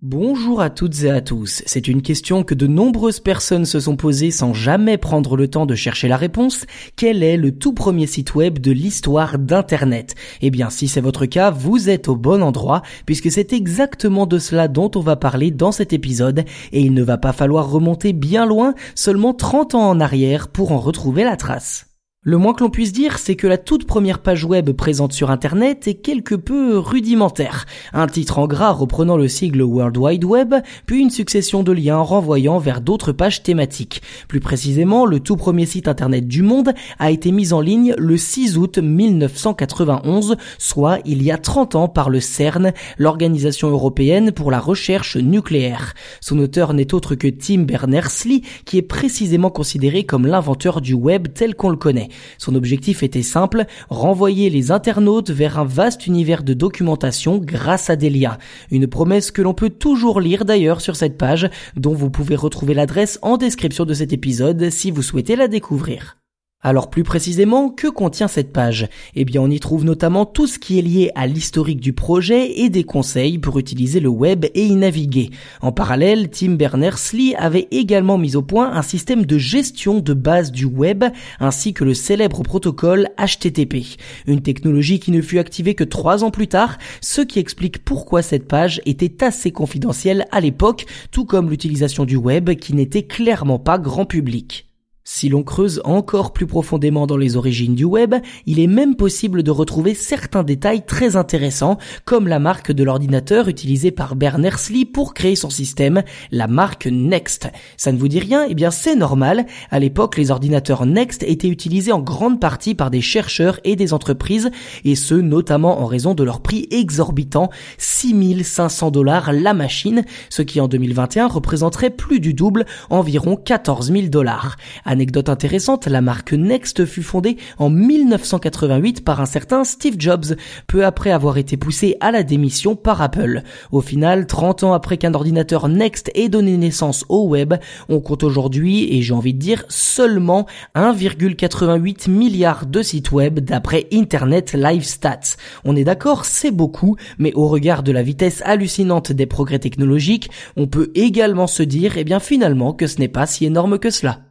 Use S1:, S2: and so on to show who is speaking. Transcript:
S1: Bonjour à toutes et à tous. C'est une question que de nombreuses personnes se sont posées sans jamais prendre le temps de chercher la réponse. Quel est le tout premier site web de l'histoire d'Internet? Eh bien, si c'est votre cas, vous êtes au bon endroit, puisque c'est exactement de cela dont on va parler dans cet épisode, et il ne va pas falloir remonter bien loin, seulement 30 ans en arrière, pour en retrouver la trace. Le moins que l'on puisse dire, c'est que la toute première page web présente sur Internet est quelque peu rudimentaire. Un titre en gras reprenant le sigle World Wide Web, puis une succession de liens renvoyant vers d'autres pages thématiques. Plus précisément, le tout premier site Internet du monde a été mis en ligne le 6 août 1991, soit il y a 30 ans par le CERN, l'Organisation européenne pour la recherche nucléaire. Son auteur n'est autre que Tim Berners-Lee, qui est précisément considéré comme l'inventeur du web tel qu'on le connaît. Son objectif était simple, renvoyer les internautes vers un vaste univers de documentation grâce à des liens. Une promesse que l'on peut toujours lire d'ailleurs sur cette page, dont vous pouvez retrouver l'adresse en description de cet épisode si vous souhaitez la découvrir. Alors plus précisément, que contient cette page? Eh bien on y trouve notamment tout ce qui est lié à l'historique du projet et des conseils pour utiliser le web et y naviguer. En parallèle, Tim Berners-Lee avait également mis au point un système de gestion de base du web ainsi que le célèbre protocole HTTP, une technologie qui ne fut activée que trois ans plus tard, ce qui explique pourquoi cette page était assez confidentielle à l'époque, tout comme l'utilisation du web qui n'était clairement pas grand public. Si l'on creuse encore plus profondément dans les origines du web, il est même possible de retrouver certains détails très intéressants, comme la marque de l'ordinateur utilisé par Berners-Lee pour créer son système, la marque Next. Ça ne vous dit rien? Eh bien c'est normal, à l'époque les ordinateurs Next étaient utilisés en grande partie par des chercheurs et des entreprises, et ce notamment en raison de leur prix exorbitant, 6500 dollars la machine, ce qui en 2021 représenterait plus du double, environ 14 000 dollars. Anecdote intéressante, la marque Next fut fondée en 1988 par un certain Steve Jobs, peu après avoir été poussé à la démission par Apple. Au final, 30 ans après qu'un ordinateur Next ait donné naissance au web, on compte aujourd'hui, et j'ai envie de dire seulement 1,88 milliard de sites web d'après Internet Live Stats. On est d'accord, c'est beaucoup, mais au regard de la vitesse hallucinante des progrès technologiques, on peut également se dire, eh bien finalement, que ce n'est pas si énorme que cela.